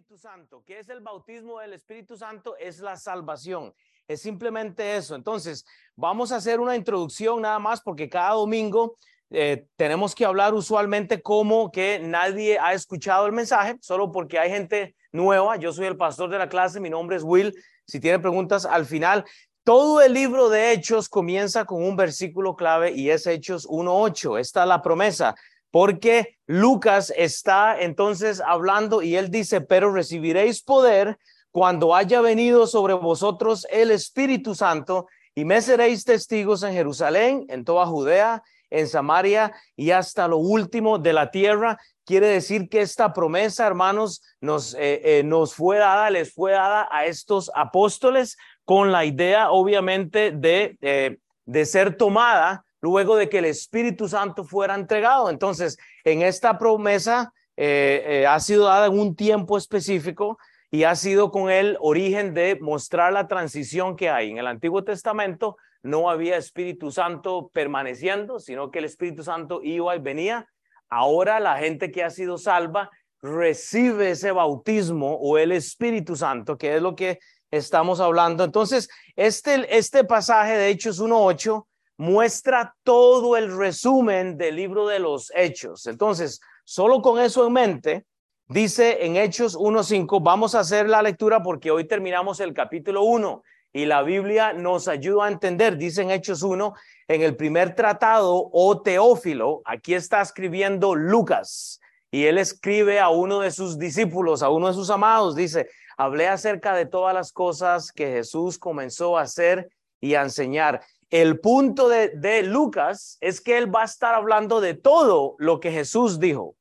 Espíritu Santo. ¿Qué es el bautismo del Espíritu Santo? Es la salvación. Es simplemente eso. Entonces, vamos a hacer una introducción nada más porque cada domingo eh, tenemos que hablar usualmente como que nadie ha escuchado el mensaje, solo porque hay gente nueva. Yo soy el pastor de la clase, mi nombre es Will. Si tienen preguntas al final, todo el libro de Hechos comienza con un versículo clave y es Hechos 1.8. Esta es la promesa porque Lucas está entonces hablando y él dice, pero recibiréis poder cuando haya venido sobre vosotros el Espíritu Santo y me seréis testigos en Jerusalén, en toda Judea, en Samaria y hasta lo último de la tierra. Quiere decir que esta promesa, hermanos, nos, eh, eh, nos fue dada, les fue dada a estos apóstoles con la idea, obviamente, de, eh, de ser tomada luego de que el Espíritu Santo fuera entregado. Entonces, en esta promesa eh, eh, ha sido dada en un tiempo específico y ha sido con el origen de mostrar la transición que hay. En el Antiguo Testamento no había Espíritu Santo permaneciendo, sino que el Espíritu Santo iba y venía. Ahora la gente que ha sido salva recibe ese bautismo o el Espíritu Santo, que es lo que estamos hablando. Entonces, este, este pasaje de Hechos 1.8 muestra todo el resumen del libro de los Hechos. Entonces, solo con eso en mente, dice en Hechos 1.5, vamos a hacer la lectura porque hoy terminamos el capítulo 1 y la Biblia nos ayuda a entender, dice en Hechos 1, en el primer tratado, o oh Teófilo, aquí está escribiendo Lucas y él escribe a uno de sus discípulos, a uno de sus amados, dice, hablé acerca de todas las cosas que Jesús comenzó a hacer y a enseñar el punto de, Lucas es que él va a estar hablando de todo lo que Jesús dijo.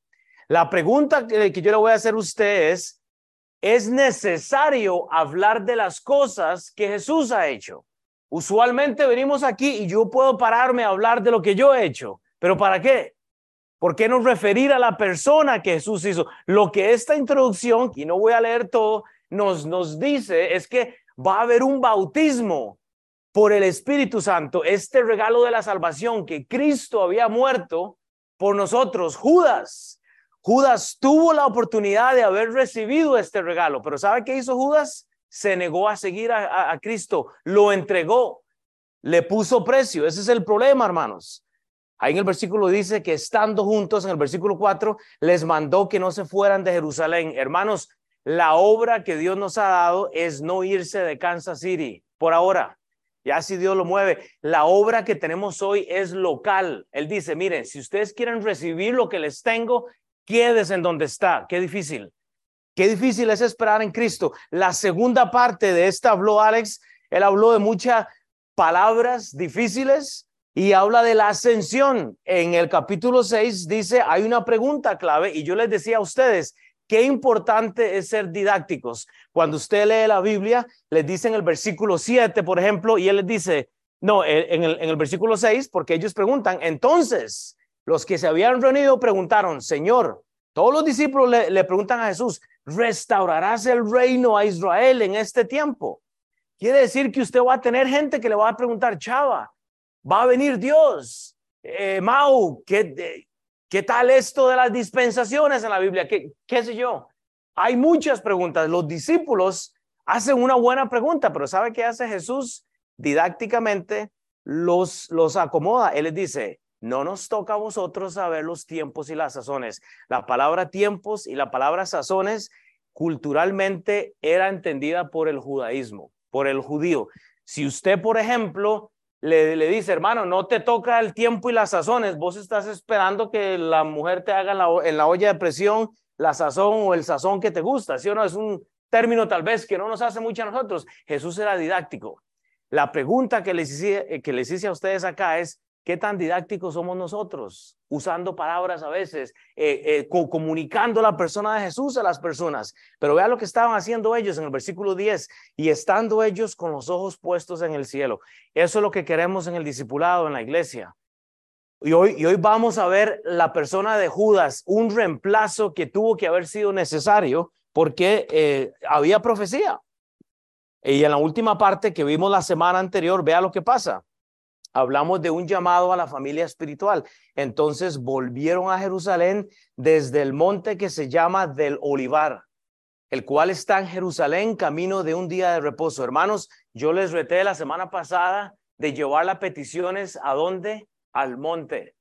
La pregunta que, que yo le voy a hacer a usted es, ¿es necesario hablar de las cosas que Jesús ha hecho? Usualmente venimos aquí y yo puedo pararme a hablar de lo que yo he hecho, pero ¿para qué? ¿Por qué no referir a la persona que Jesús hizo? Lo que esta introducción, y no voy a leer todo, nos, nos dice es que va a haber un bautismo por el Espíritu Santo este regalo de la salvación que Cristo había muerto por nosotros. Judas, Judas tuvo la oportunidad de haber recibido este regalo, pero ¿sabe qué hizo Judas? Se negó a seguir a, Cristo, lo entregó, le puso precio. Ese es el problema, hermanos. Ahí en el versículo dice que estando juntos, en el versículo 4, les mandó que no se fueran de Jerusalén. Hermanos, la obra que Dios nos ha dado es no irse de Kansas City por ahora. Ya si Dios lo mueve, la obra que tenemos hoy es local. Él dice, miren, si ustedes quieren recibir lo que les tengo, quédense en donde está. Qué difícil. Qué difícil es esperar en Cristo. La segunda parte de esta habló Alex. Él habló de muchas palabras difíciles y habla de la ascensión. En el capítulo 6 dice, hay una pregunta clave y yo les decía a ustedes, Qué importante es ser didácticos. Cuando usted lee la Biblia, les dice en el versículo 7, por ejemplo, y él les dice, no, en el, en el versículo 6, porque ellos preguntan, entonces, los que se habían reunido preguntaron, Señor, todos los discípulos le, le preguntan a Jesús, ¿restaurarás el reino a Israel en este tiempo? Quiere decir que usted va a tener gente que le va a preguntar, Chava, va a venir Dios, eh, Mau, ¿qué, ¿Qué tal esto de las dispensaciones en la Biblia? ¿Qué, sé yo? Hay muchas preguntas. Los discípulos hacen una buena pregunta, pero ¿sabe qué hace Jesús? Didácticamente los, los acomoda. Él les dice, no nos toca a vosotros saber los tiempos y las sazones. La palabra tiempos y la palabra sazones culturalmente era entendida por el judaísmo, por el judío. Si usted, por ejemplo, le, dice, hermano, no te toca el tiempo y las sazones, vos estás esperando que la mujer te haga en la, olla de presión la sazón o el sazón que te gusta, ¿sí o no? Es un término tal vez que no nos hace mucho a nosotros. Jesús era didáctico. La pregunta que les hice, que les hice a ustedes acá es, ¿Qué tan didácticos somos nosotros? Usando palabras a veces, eh, eh, comunicando la persona de Jesús a las personas. Pero vea lo que estaban haciendo ellos en el versículo 10, y estando ellos con los ojos puestos en el cielo. Eso es lo que queremos en el discipulado, en la iglesia. Y hoy, y hoy vamos a ver la persona de Judas, un reemplazo que tuvo que haber sido necesario porque eh, había profecía. Y en la última parte que vimos la semana anterior, vea lo que pasa hablamos de un llamado a la familia espiritual. Entonces volvieron a Jerusalén desde el monte que se llama del Olivar. el cual está en Jerusalén, camino de un día de reposo. Hermanos, yo les reté la semana pasada de llevar las peticiones a dónde? Al monte.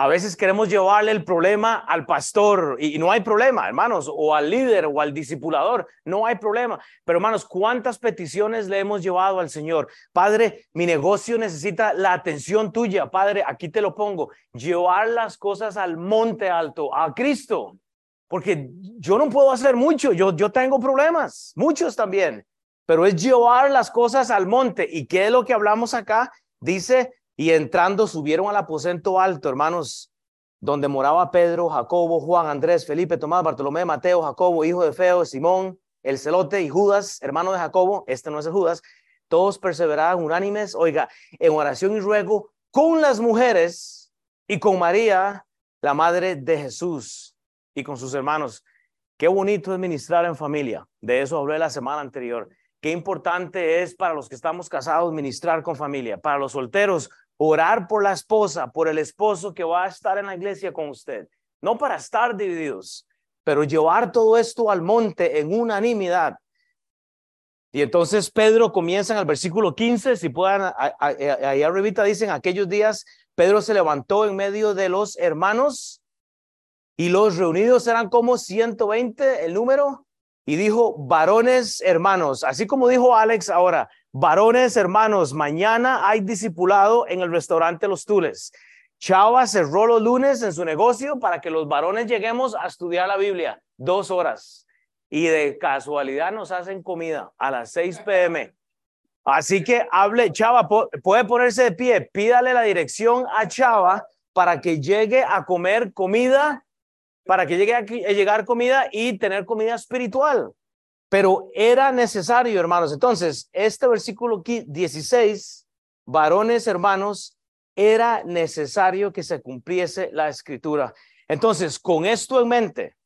A veces queremos llevarle el problema al pastor y no hay problema, hermanos, o al líder o al discipulador, no hay problema. Pero hermanos, ¿cuántas peticiones le hemos llevado al Señor? Padre, mi negocio necesita la atención tuya. Padre, aquí te lo pongo. Llevar las cosas al monte alto, a Cristo. Porque yo no puedo hacer mucho, yo, yo tengo problemas, muchos también. Pero es llevar las cosas al monte. ¿Y qué es lo que hablamos acá? Dice y entrando subieron al aposento alto, hermanos, donde moraba Pedro, Jacobo, Juan, Andrés, Felipe, Tomás, Bartolomé, Mateo, Jacobo, hijo de Feo, Simón, el celote y Judas, hermano de Jacobo, este no es Judas, todos perseveraban unánimes, oiga, en oración y ruego con las mujeres y con María, la madre de Jesús, y con sus hermanos. Qué bonito es ministrar en familia. De eso hablé la semana anterior. Qué importante es para los que estamos casados ministrar con familia. Para los solteros, orar por la esposa, por el esposo que va a estar en la iglesia con usted, no para estar divididos, pero llevar todo esto al monte en unanimidad. Y entonces Pedro comienza en el versículo 15, si puedan, ahí arribita dicen, aquellos días Pedro se levantó en medio de los hermanos y los reunidos eran como 120 el número y dijo, varones hermanos, así como dijo Alex ahora, Varones, hermanos, mañana hay discipulado en el restaurante Los Tules. Chava cerró los lunes en su negocio para que los varones lleguemos a estudiar la Biblia dos horas. Y de casualidad nos hacen comida a las 6 pm. Así que hable, Chava, puede ponerse de pie, pídale la dirección a Chava para que llegue a comer comida, para que llegue a llegar comida y tener comida espiritual. Pero era necesario, hermanos. Entonces, este versículo 16, varones, hermanos, era necesario que se cumpliese la escritura. Entonces, con esto en mente,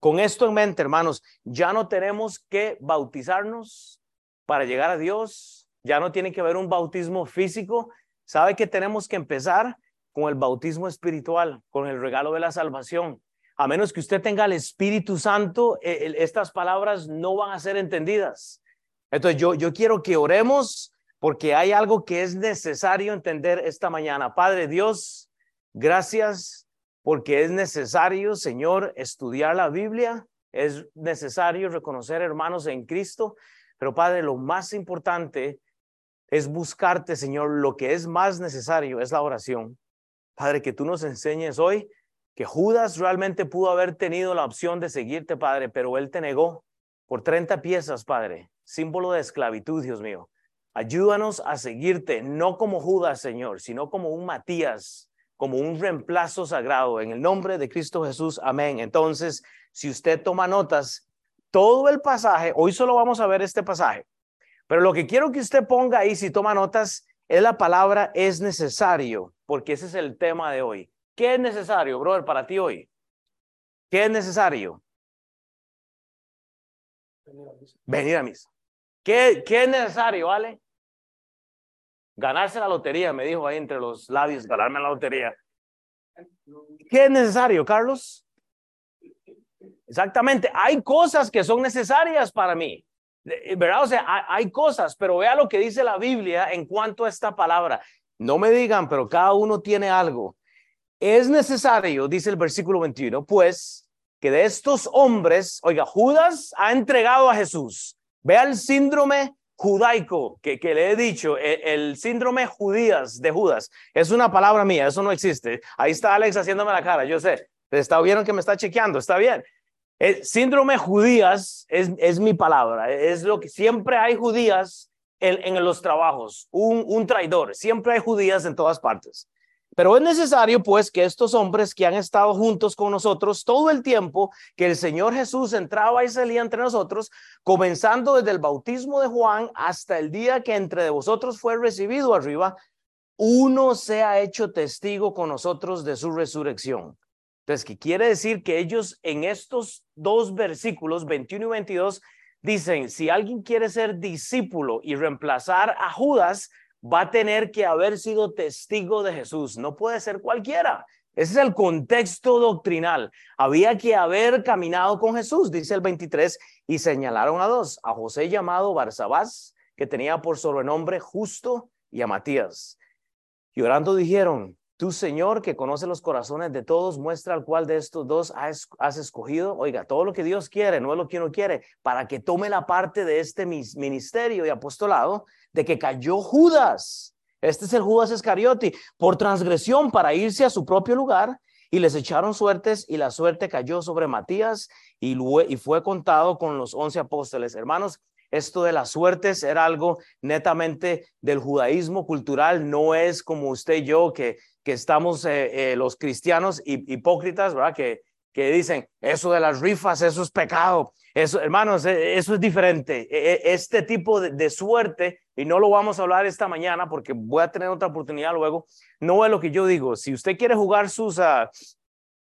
con esto en mente, hermanos, ya no tenemos que bautizarnos para llegar a Dios. Ya no tiene que haber un bautismo físico. ¿Sabe que tenemos que empezar con el bautismo espiritual, con el regalo de la salvación? A menos que usted tenga el Espíritu Santo, e, estas palabras no van a ser entendidas. Entonces yo, yo quiero que oremos porque hay algo que es necesario entender esta mañana. Padre Dios, gracias porque es necesario, Señor, estudiar la Biblia. Es necesario reconocer hermanos en Cristo. Pero Padre, lo más importante es buscarte, Señor. Lo que es más necesario es la oración. Padre, que tú nos enseñes hoy que Judas realmente pudo haber tenido la opción de seguirte, Padre, pero él te negó por 30 piezas, Padre, símbolo de esclavitud, Dios mío. Ayúdanos a seguirte, no como Judas, Señor, sino como un Matías, como un reemplazo sagrado. En el nombre de Cristo Jesús, amén. Entonces, si usted toma notas, todo el pasaje, hoy solo vamos a ver este pasaje, pero lo que quiero que usted ponga ahí, si toma notas, es la palabra es necesario, porque ese es el tema de hoy. ¿Qué es necesario, brother, para ti hoy? ¿Qué es necesario? Venir a misa. ¿Qué, qué es necesario, vale? Ganarse la lotería, me dijo ahí entre los labios, ganarme la lotería. ¿Qué es necesario, Carlos? Exactamente, hay cosas que son necesarias para mí. ¿Verdad? O sea, hay cosas, pero vea lo que dice la Biblia en cuanto a esta palabra. No me digan, pero cada uno tiene algo. Es necesario, dice el versículo 21, pues que de estos hombres, oiga, Judas ha entregado a Jesús. Vea el síndrome judaico que, que le he dicho, el, el, síndrome judías de Judas. Es una palabra mía, eso no existe. Ahí está Alex haciéndome la cara, yo sé. Está bien que me está chequeando, está bien. El síndrome judías es, es mi palabra, es lo que siempre hay judías en, en los trabajos, un, un traidor, siempre hay judías en todas partes. Pero es necesario, pues, que estos hombres que han estado juntos con nosotros todo el tiempo que el Señor Jesús entraba y salía entre nosotros, comenzando desde el bautismo de Juan hasta el día que entre de vosotros fue recibido arriba, uno se ha hecho testigo con nosotros de su resurrección. Entonces, ¿qué quiere decir que ellos en estos dos versículos, 21 y 22, dicen, si alguien quiere ser discípulo y reemplazar a Judas, va a tener que haber sido testigo de Jesús. No puede ser cualquiera. Ese es el contexto doctrinal. Había que haber caminado con Jesús, dice el 23, y señalaron a dos, a José llamado Barsabás, que tenía por sobrenombre Justo, y a Matías. Y orando dijeron, tu Señor, que conoce los corazones de todos, muestra al cual de estos dos has, escogido. Oiga, todo lo que Dios quiere, no es lo que uno quiere, para que tome la parte de este ministerio y apostolado de que cayó Judas. Este es el Judas Iscariote, por transgresión para irse a su propio lugar y les echaron suertes y la suerte cayó sobre Matías y, fue contado con los once apóstoles. Hermanos, esto de las suertes era algo netamente del judaísmo cultural, no es como usted y yo que, que estamos eh, eh, los cristianos hipócritas, ¿verdad? Que, que dicen, eso de las rifas, eso es pecado. Eso, hermanos, e, eso es diferente. E, e, este tipo de, suerte, y no lo vamos a hablar esta mañana porque voy a tener otra oportunidad luego, no es lo que yo digo. Si usted quiere jugar sus, uh,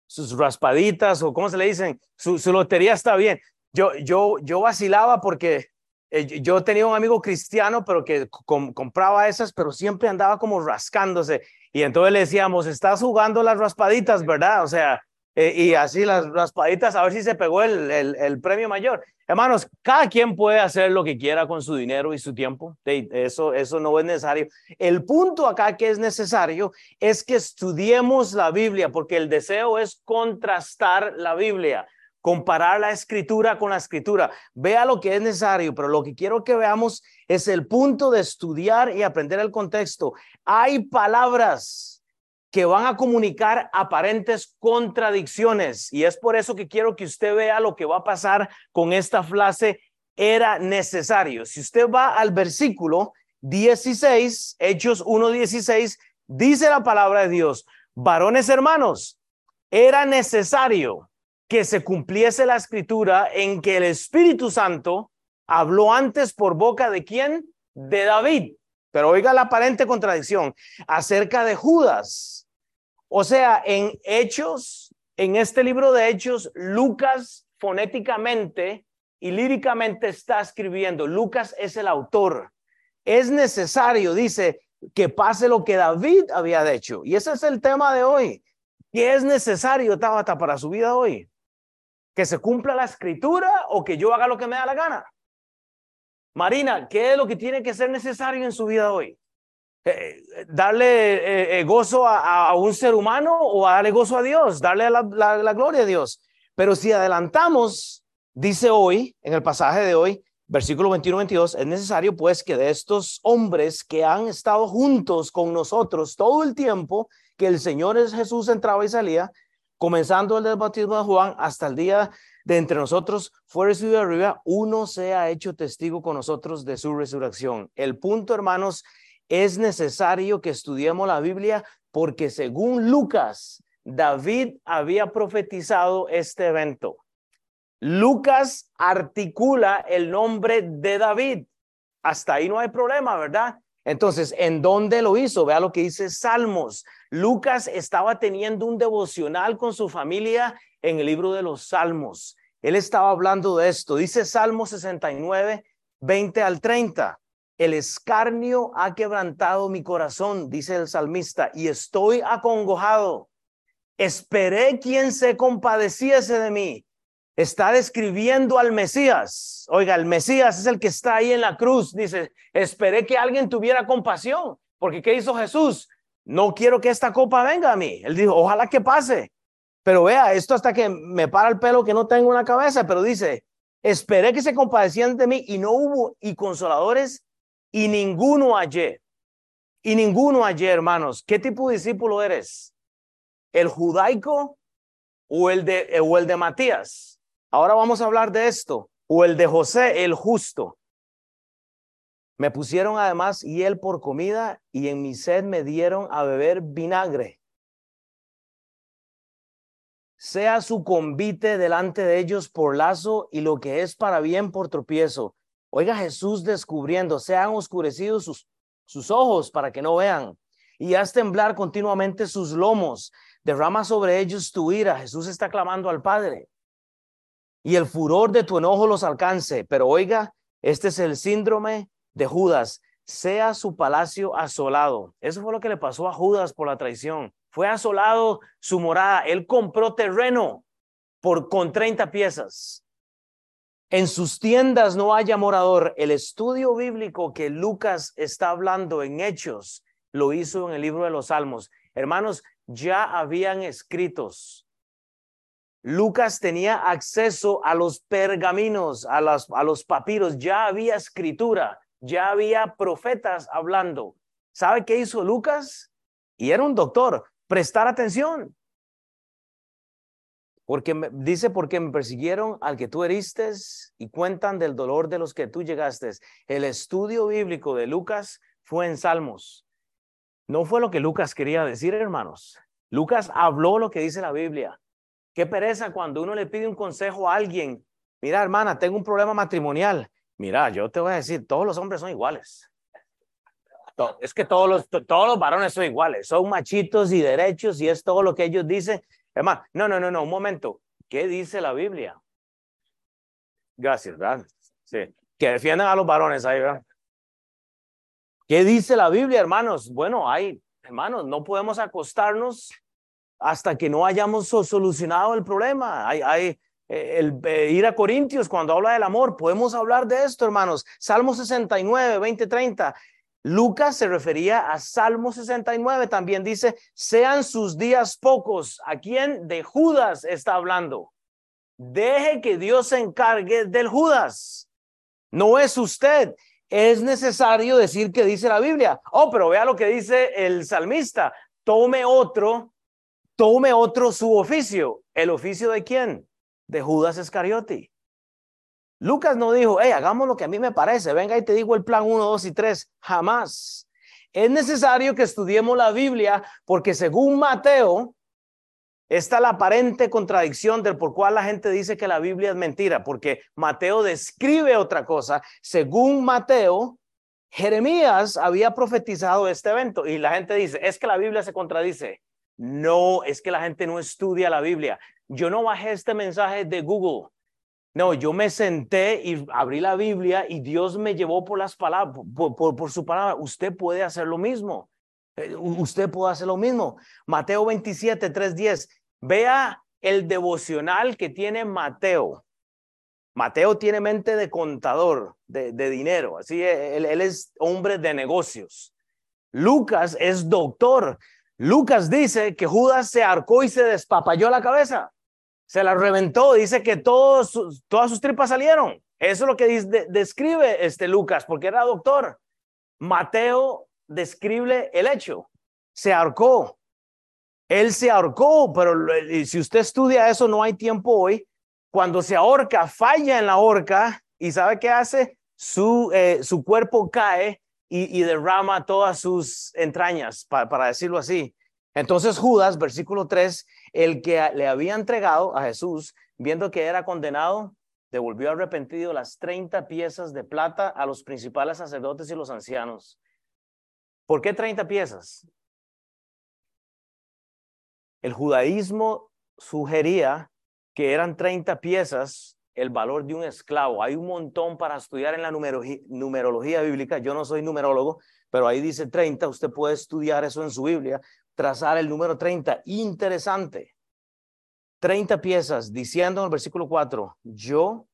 sus raspaditas o cómo se le dicen, su, lotería está bien. Yo, yo, yo vacilaba porque eh, yo tenía un amigo cristiano, pero que compraba esas, pero siempre andaba como rascándose. Y entonces le decíamos, estás jugando las raspaditas, ¿verdad? O sea, eh, y así las raspaditas, a ver si se pegó el, el, premio mayor. Hermanos, cada quien puede hacer lo que quiera con su dinero y su tiempo. Eso, eso no es necesario. El punto acá que es necesario es que estudiemos la Biblia, porque el deseo es contrastar la Biblia comparar la escritura con la escritura. Vea lo que es necesario, pero lo que quiero que veamos es el punto de estudiar y aprender el contexto. Hay palabras que van a comunicar aparentes contradicciones y es por eso que quiero que usted vea lo que va a pasar con esta frase era necesario. Si usted va al versículo 16, Hechos 1:16, dice la palabra de Dios, varones hermanos, era necesario que se cumpliese la escritura en que el Espíritu Santo habló antes por boca de quién? De David. Pero oiga la aparente contradicción acerca de Judas. O sea, en Hechos, en este libro de Hechos, Lucas fonéticamente y líricamente está escribiendo. Lucas es el autor. Es necesario, dice, que pase lo que David había hecho. Y ese es el tema de hoy. ¿Qué es necesario, Tabata, para su vida hoy? que se cumpla la escritura o que yo haga lo que me da la gana. Marina, ¿qué es lo que tiene que ser necesario en su vida hoy? Eh, eh, ¿Darle eh, gozo a, un ser humano o darle gozo a Dios? Darle la, gloria a Dios. Pero si adelantamos, dice hoy, en el pasaje de hoy, versículo 21-22, es necesario pues que de estos hombres que han estado juntos con nosotros todo el tiempo que el Señor es Jesús entraba y salía, comenzando el del bautismo de Juan hasta el día de entre nosotros fue recibido arriba, uno se ha hecho testigo con nosotros de su resurrección. El punto, hermanos, es necesario que estudiemos la Biblia porque según Lucas, David había profetizado este evento. Lucas articula el nombre de David. Hasta ahí no hay problema, ¿verdad? Entonces, ¿en dónde lo hizo? Vea lo que dice Salmos. Lucas estaba teniendo un devocional con su familia en el libro de los Salmos. Él estaba hablando de esto. Dice Salmo 69, 20 al 30. El escarnio ha quebrantado mi corazón, dice el salmista, y estoy acongojado. Esperé quien se compadeciese de mí está describiendo al Mesías. Oiga, el Mesías es el que está ahí en la cruz. Dice, esperé que alguien tuviera compasión, porque ¿qué hizo Jesús? No quiero que esta copa venga a mí. Él dijo, ojalá que pase. Pero vea, esto hasta que me para el pelo que no tengo una cabeza, pero dice, esperé que se compadecieran de mí y no hubo y consoladores y ninguno ayer. Y ninguno ayer, hermanos. ¿Qué tipo de discípulo eres? ¿El judaico o el de, o el de Matías? Ahora vamos a hablar de esto. O el de José, el justo. Me pusieron además hiel por comida y en mi sed me dieron a beber vinagre. Sea su convite delante de ellos por lazo y lo que es para bien por tropiezo. Oiga Jesús descubriendo, sean oscurecidos sus, sus ojos para que no vean y haz temblar continuamente sus lomos. Derrama sobre ellos tu ira. Jesús está clamando al Padre y el furor de tu enojo los alcance. Pero oiga, este es el síndrome de Judas. Sea su palacio asolado. Eso fue lo que le pasó a Judas por la traición. fue asolado su morada. Él compró terreno por con 30 piezas. En sus tiendas no haya morador. El estudio bíblico que Lucas está hablando en Hechos lo hizo en el libro de los Salmos. Hermanos, ya habían escritos. Lucas tenía acceso a los pergaminos, a los, papiros, ya había escritura, ya había profetas hablando. ¿Sabe qué hizo Lucas? Y era un doctor, prestar atención. Porque me, dice, porque me persiguieron al que tú heriste y cuentan del dolor de los que tú llegaste. El estudio bíblico de Lucas fue en Salmos. No fue lo que Lucas quería decir, hermanos. Lucas habló lo que dice la Biblia. Qué pereza cuando uno le pide un consejo a alguien. Mira, hermana, tengo un problema matrimonial. Mira, yo te voy a decir, todos los hombres son iguales. Es que todos los, todos los varones son iguales, son machitos y derechos y es todo lo que ellos dicen. Hermano, no, no, no, no, un momento. ¿Qué dice la Biblia? Gracias, ¿verdad? Sí. Que defiendan a los varones ahí, ¿verdad? ¿Qué dice la Biblia, hermanos? Bueno, hay, hermanos, no podemos acostarnos hasta que no hayamos solucionado el problema. Hay, hay eh, el, eh, ir a Corintios cuando habla del amor. Podemos hablar de esto, hermanos. Salmo 69, 20, 30. Lucas se refería a Salmo 69, también dice, sean sus días pocos. ¿A quién? De Judas está hablando. Deje que Dios se encargue del Judas. No es usted. Es necesario decir que dice la Biblia. Oh, pero vea lo que dice el salmista. Tome otro, tome otro su oficio. ¿El oficio de quién? De Judas Iscariote. Lucas no dijo, hey, hagamos lo que a mí me parece, venga y te digo el plan 1, 2 y 3. Jamás. Es necesario que estudiemos la Biblia porque según Mateo, está la aparente contradicción del por cual la gente dice que la Biblia es mentira, porque Mateo describe otra cosa. Según Mateo, Jeremías había profetizado este evento y la gente dice, es que la Biblia se contradice. No, es que la gente no estudia la Biblia. Yo no bajé este mensaje de Google. No, yo me senté y abrí la Biblia y Dios me llevó por las palabras, por, su palabra. Usted puede hacer lo mismo. Eh, usted puede hacer lo mismo. Mateo 27, 3, 10. Vea el devocional que tiene Mateo. Mateo tiene mente de contador, de, dinero. Así, él, él es hombre de negocios. Lucas es doctor. Lucas dice que Judas se arcó y se despapalló la cabeza se la reventó, dice que todas sus tripas salieron. Eso es lo que describe este Lucas, porque era doctor. Mateo describe el hecho. Se ahorcó. Él se ahorcó, pero si usted estudia eso, no hay tiempo hoy. Cuando se ahorca, falla en la horca y ¿sabe qué hace? Su, eh, su cuerpo cae y, derrama todas sus entrañas, para decirlo así. Entonces Judas, versículo 3, el que le había entregado a Jesús, viendo que era condenado, devolvió arrepentido las 30 piezas de plata a los principales sacerdotes y los ancianos. ¿Por qué 30 piezas? El judaísmo sugería que eran 30 piezas el valor de un esclavo. Hay un montón para estudiar en la numerología bíblica. Yo no soy numerólogo, pero ahí dice 30. Usted puede estudiar eso en su Biblia trazar el número 30. Interesante. 30 piezas diciendo en el versículo 4, yo,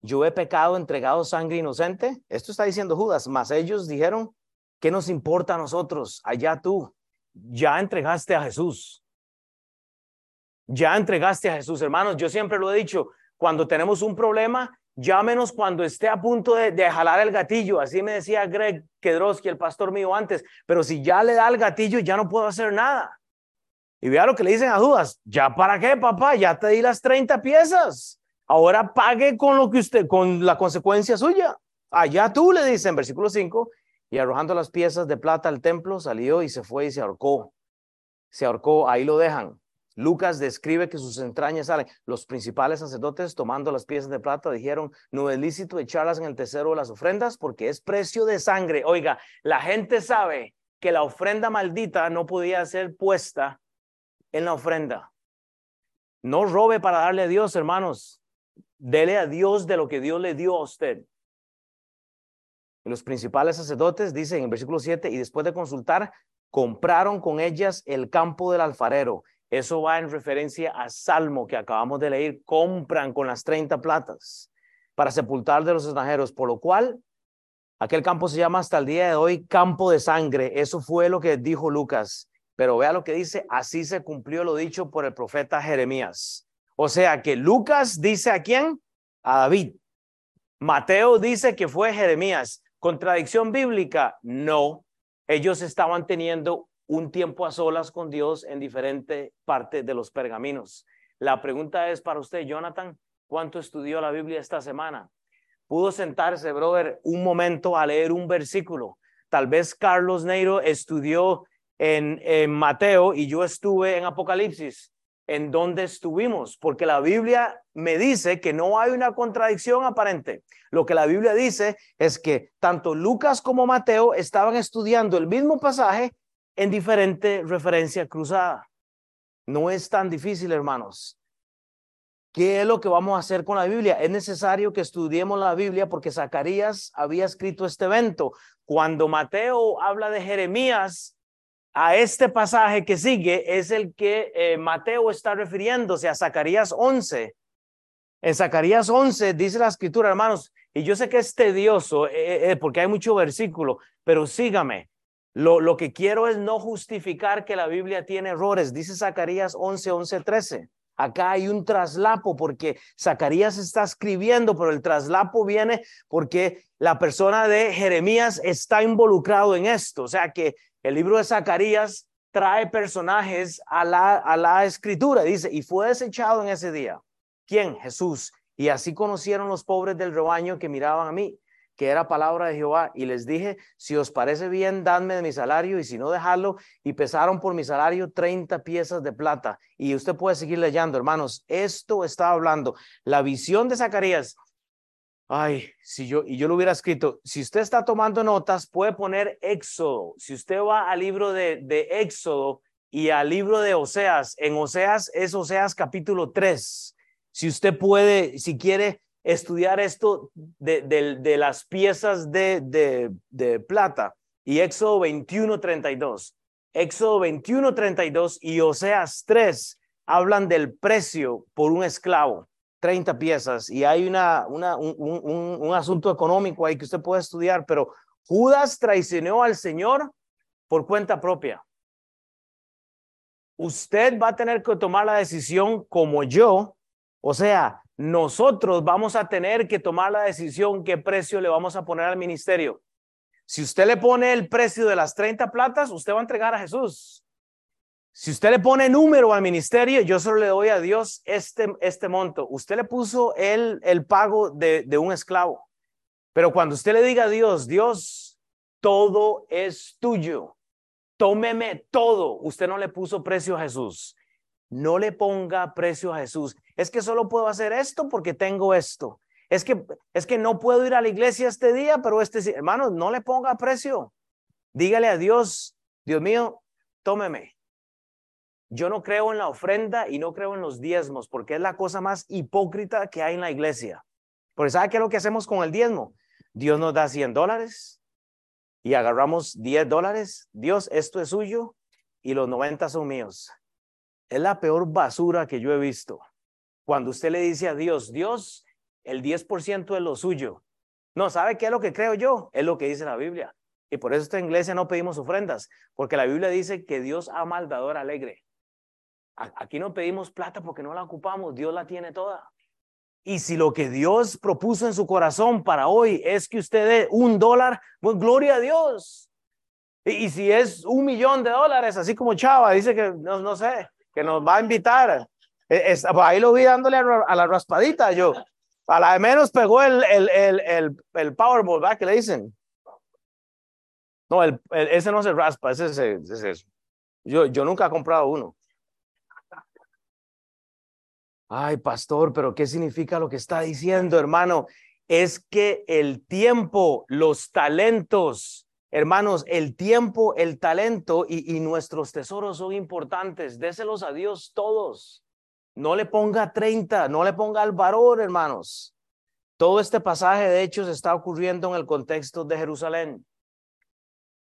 yo he pecado, entregado sangre inocente. Esto está diciendo Judas, mas ellos dijeron, ¿qué nos importa a nosotros? Allá tú, ya entregaste a Jesús. Ya entregaste a Jesús, hermanos. Yo siempre lo he dicho, cuando tenemos un problema, llámenos cuando esté a punto de, jalar el gatillo. Así me decía Greg Kedrowski, el pastor mío antes. Pero si ya le da el gatillo, ya no puedo hacer nada. Y vea lo que le dicen a Judas. ¿Ya para qué, papá? Ya te di las 30 piezas. Ahora pague con lo que usted, con la consecuencia suya. Allá tú le dicen, versículo 5, y arrojando las piezas de plata al templo, salió y se fue y se ahorcó. Se ahorcó, ahí lo dejan. Lucas describe que sus entrañas salen. Los principales sacerdotes, tomando las piezas de plata, dijeron, no es lícito echarlas en el tesoro de las ofrendas porque es precio de sangre. Oiga, la gente sabe que la ofrenda maldita no podía ser puesta en la ofrenda. No robe para darle a Dios, hermanos. Dele a Dios de lo que Dios le dio a usted. los principales sacerdotes dicen en versículo 7, y después de consultar compraron con ellas el campo del alfarero. Eso va en referencia a Salmo que acabamos de leer. Compran con las 30 platas para sepultar de los extranjeros, por lo cual aquel campo se llama hasta el día de hoy campo de sangre. Eso fue lo que dijo Lucas. Pero vea lo que dice, así se cumplió lo dicho por el profeta Jeremías. O sea que Lucas dice a quién? A David. Mateo dice que fue Jeremías. ¿Contradicción bíblica? No. Ellos estaban teniendo un tiempo a solas con Dios en diferente parte de los pergaminos. La pregunta es para usted, Jonathan, ¿cuánto estudió la Biblia esta semana? ¿Pudo sentarse, brother, un momento a leer un versículo? Tal vez Carlos Neiro estudió en, en Mateo y yo estuve en Apocalipsis. ¿En dónde estuvimos? Porque la Biblia me dice que no hay una contradicción aparente. Lo que la Biblia dice es que tanto Lucas como Mateo estaban estudiando el mismo pasaje en diferente referencia cruzada. No es tan difícil, hermanos. ¿Qué es lo que vamos a hacer con la Biblia? Es necesario que estudiemos la Biblia porque Zacarías había escrito este evento. Cuando Mateo habla de Jeremías, a este pasaje que sigue es el que eh, Mateo está refiriéndose a Zacarías 11. En Zacarías 11 dice la escritura, hermanos, y yo sé que es tedioso eh, eh, porque hay mucho versículo, pero sígame. Lo, que quiero es no justificar que la Biblia tiene errores. Dice Zacarías 11, 11, 13. Acá hay un traslapo porque Zacarías está escribiendo, pero el traslapo viene porque la persona de Jeremías está involucrado en esto. O sea que el libro de Zacarías trae personajes a la, a la escritura. Dice, y fue desechado en ese día. ¿Quién? Jesús. Y así conocieron los pobres del rebaño que miraban a mí que era palabra de Jehová, y les dije, si os parece bien, dadme de mi salario, y si no, dejadlo, y pesaron por mi salario 30 piezas de plata. Y usted puede seguir leyendo, hermanos, esto está hablando, la visión de Zacarías. Ay, si yo, y yo lo hubiera escrito, si usted está tomando notas, puede poner Éxodo. Si usted va al libro de, de Éxodo y al libro de Oseas, en Oseas es Oseas capítulo 3. Si usted puede, si quiere, estudiar esto de, de, las piezas de, de, plata y Éxodo 21, 32. Éxodo 21, 32 y Oseas 3 hablan del precio por un esclavo, 30 piezas, y hay una, una, un, un, un asunto económico ahí que usted puede estudiar, pero Judas traicionó al Señor por cuenta propia. Usted va a tener que tomar la decisión como yo, o sea, nosotros vamos a tener que tomar la decisión qué precio le vamos a poner al ministerio. Si usted le pone el precio de las 30 platas, usted va a entregar a Jesús. Si usted le pone número al ministerio, yo solo le doy a Dios este, este monto. Usted le puso el, el pago de, de un esclavo. Pero cuando usted le diga a Dios, Dios, todo es tuyo, tómeme todo, usted no le puso precio a Jesús. No le ponga precio a Jesús. Es que solo puedo hacer esto porque tengo esto. Es que, es que no puedo ir a la iglesia este día, pero este, hermano, no le ponga precio. Dígale a Dios, Dios mío, tómeme. Yo no creo en la ofrenda y no creo en los diezmos porque es la cosa más hipócrita que hay en la iglesia. Porque ¿sabe qué es lo que hacemos con el diezmo? Dios nos da 100 dólares y agarramos 10 dólares. Dios, esto es suyo y los 90 son míos. Es la peor basura que yo he visto. Cuando usted le dice a Dios, Dios, el 10% es lo suyo. No, ¿sabe qué es lo que creo yo? Es lo que dice la Biblia. Y por eso esta iglesia no pedimos ofrendas, porque la Biblia dice que Dios ama al dador alegre. Aquí no pedimos plata porque no la ocupamos, Dios la tiene toda. Y si lo que Dios propuso en su corazón para hoy es que usted dé un dólar, pues gloria a Dios. Y, si es un millón de dólares, así como Chava dice que no, no sé, que nos va a invitar. E, ahí lo vi dándole a, la raspadita yo. A la de menos pegó el, el, el, el, el Powerball, ¿verdad? Le dicen. No, ese no se raspa, ese, es Yo, yo nunca he comprado uno. Ay, pastor, pero ¿qué significa lo que está diciendo, hermano? Es que el tiempo, los talentos, Hermanos, el tiempo, el talento y, nuestros tesoros son importantes. Déselos a Dios todos. No le ponga 30, no le ponga al varón, hermanos. Todo este pasaje de hechos está ocurriendo en el contexto de Jerusalén.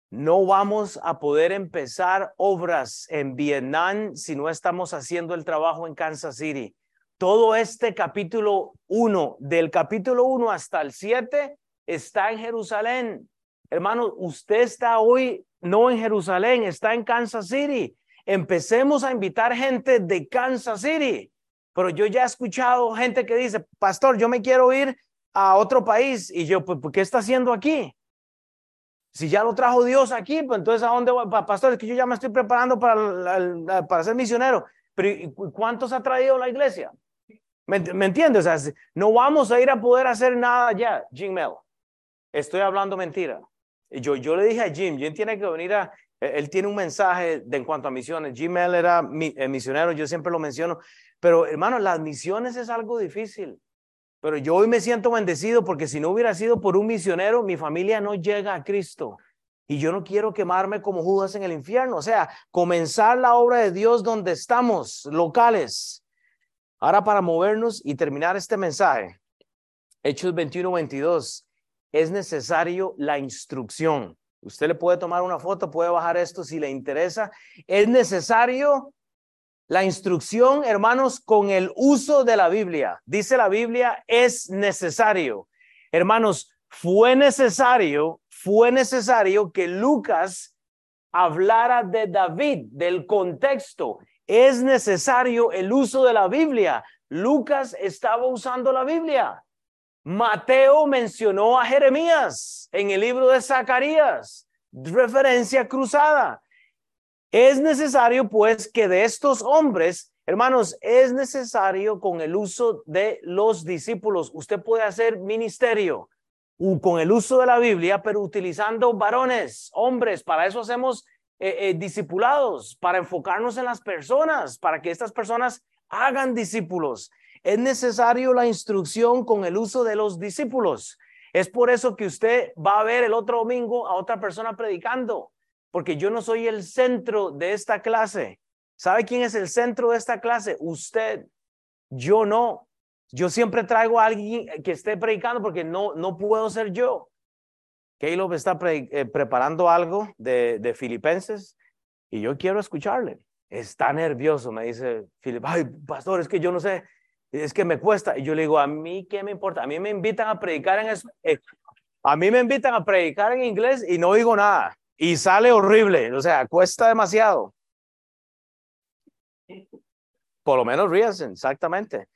No vamos a poder empezar obras en Vietnam si no estamos haciendo el trabajo en Kansas City. Todo este capítulo 1, del capítulo 1 hasta el 7, está en Jerusalén. Hermano, usted está hoy no en Jerusalén, está en Kansas City. Empecemos a invitar gente de Kansas City. Pero yo ya he escuchado gente que dice, pastor, yo me quiero ir a otro país. Y yo, pues, ¿qué está haciendo aquí? Si ya lo trajo Dios aquí, pues entonces ¿a dónde voy? Pastor, es que yo ya me estoy preparando para, para ser misionero. Pero ¿cuántos ha traído la iglesia? ¿Me, ¿Me entiendes? O sea, no vamos a ir a poder hacer nada ya, Jim Mel. Estoy hablando mentira. Yo, yo le dije a Jim, Jim tiene que venir a, él tiene un mensaje de, en cuanto a misiones. Mel era eh, misionero, yo siempre lo menciono. Pero hermano, las misiones es algo difícil. Pero yo hoy me siento bendecido porque si no hubiera sido por un misionero, mi familia no llega a Cristo. Y yo no quiero quemarme como Judas en el infierno. O sea, comenzar la obra de Dios donde estamos, locales. Ahora para movernos y terminar este mensaje. Hechos 21, 22. Es necesario la instrucción. Usted le puede tomar una foto, puede bajar esto si le interesa. Es necesario la instrucción, hermanos, con el uso de la Biblia. Dice la Biblia, es necesario. Hermanos, fue necesario, fue necesario que Lucas hablara de David, del contexto. Es necesario el uso de la Biblia. Lucas estaba usando la Biblia. Mateo mencionó a Jeremías en el libro de Zacarías, referencia cruzada. Es necesario, pues, que de estos hombres, hermanos, es necesario con el uso de los discípulos. Usted puede hacer ministerio con el uso de la Biblia, pero utilizando varones, hombres. Para eso hacemos eh, eh, discipulados, para enfocarnos en las personas, para que estas personas hagan discípulos. Es necesario la instrucción con el uso de los discípulos. Es por eso que usted va a ver el otro domingo a otra persona predicando porque yo no soy el centro de esta clase. ¿Sabe quién es el centro de esta clase? Usted. Yo no. Yo siempre traigo a alguien que esté predicando porque no, no puedo ser yo. Caleb está eh, preparando algo de, de Filipenses y yo quiero escucharle. Está nervioso, me dice Filip. Ay, pastor, es que yo no sé, es que me cuesta. Y yo le digo, a mí, ¿qué me importa? A mí me invitan a predicar en eh, a mí me invitan a predicar en inglés y no oigo nada y sale horrible, o sea, cuesta demasiado. Por lo menos ríanse, exactamente.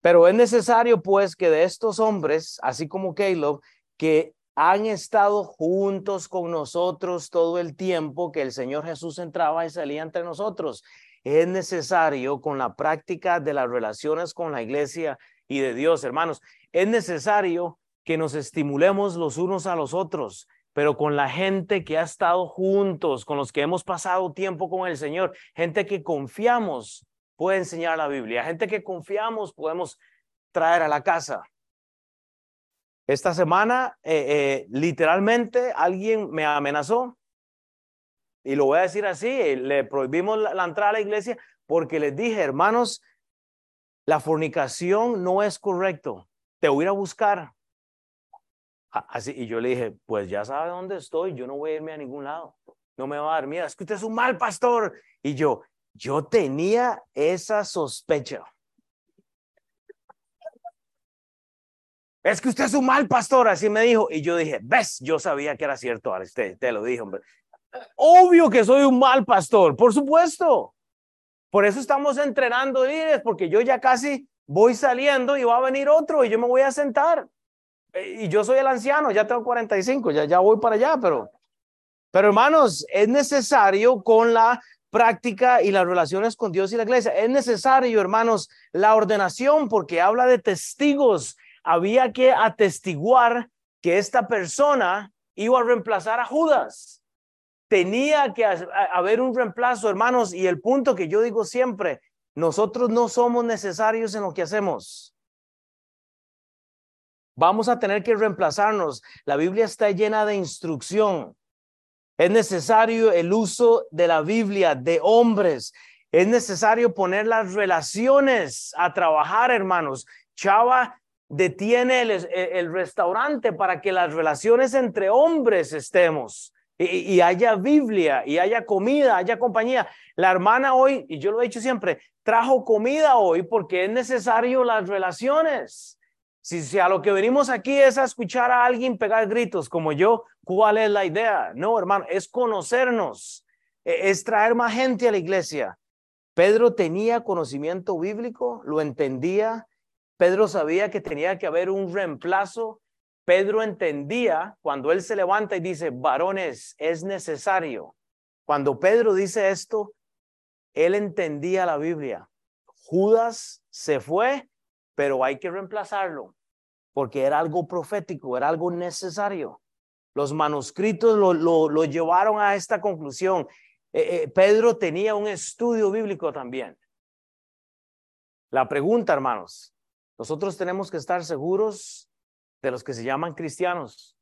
Pero es necesario, pues, que de estos hombres, así como Caleb, que han estado juntos con nosotros todo el tiempo que el Señor Jesús entraba y salía entre nosotros, es necesario con la práctica de las relaciones con la iglesia y de Dios, hermanos, es necesario que nos estimulemos los unos a los otros, pero con la gente que ha estado juntos, con los que hemos pasado tiempo con el Señor, gente que confiamos puede enseñar la Biblia, gente que confiamos podemos traer a la casa. Esta semana, eh, eh, literalmente, alguien me amenazó, y lo voy a decir así, eh, le prohibimos la entrada a la iglesia porque les dije, hermanos, la fornicación no es correcto, te voy a ir a buscar, Así, y yo le dije, pues ya sabe dónde estoy, yo no voy a irme a ningún lado, no me va a dar miedo, es que usted es un mal pastor. Y yo, yo tenía esa sospecha. Es que usted es un mal pastor, así me dijo. Y yo dije, ves, yo sabía que era cierto, usted te lo dijo, hombre. Obvio que soy un mal pastor, por supuesto. Por eso estamos entrenando líderes, porque yo ya casi voy saliendo y va a venir otro y yo me voy a sentar. Eh, y yo soy el anciano, ya tengo 45, ya, ya voy para allá, pero, pero hermanos, es necesario con la práctica y las relaciones con Dios y la iglesia. Es necesario, hermanos, la ordenación porque habla de testigos. Había que atestiguar que esta persona iba a reemplazar a Judas. Tenía que haber un reemplazo, hermanos, y el punto que yo digo siempre, nosotros no somos necesarios en lo que hacemos. Vamos a tener que reemplazarnos. La Biblia está llena de instrucción. Es necesario el uso de la Biblia de hombres. Es necesario poner las relaciones a trabajar, hermanos. Chava detiene el, restaurante para que las relaciones entre hombres estemos. y, haya Biblia y haya comida, haya compañía. La hermana hoy, y yo lo he dicho siempre, trajo comida hoy porque es necesario las relaciones. Si, si a lo que venimos aquí es a escuchar a alguien pegar gritos como yo, ¿cuál es la idea? No, hermano, es conocernos, e, es traer más gente a la iglesia. Pedro tenía conocimiento bíblico, lo entendía. Pedro sabía que tenía que haber un reemplazo Pedro entendía cuando él se levanta y dice, varones, es necesario. Cuando Pedro dice esto, él entendía la Biblia. Judas se fue, pero hay que reemplazarlo, porque era algo profético, era algo necesario. Los manuscritos lo, lo, llevaron a esta conclusión. Eh, eh, Pedro tenía un estudio bíblico también. La pregunta, hermanos, nosotros tenemos que estar seguros de los que se llaman cristianos.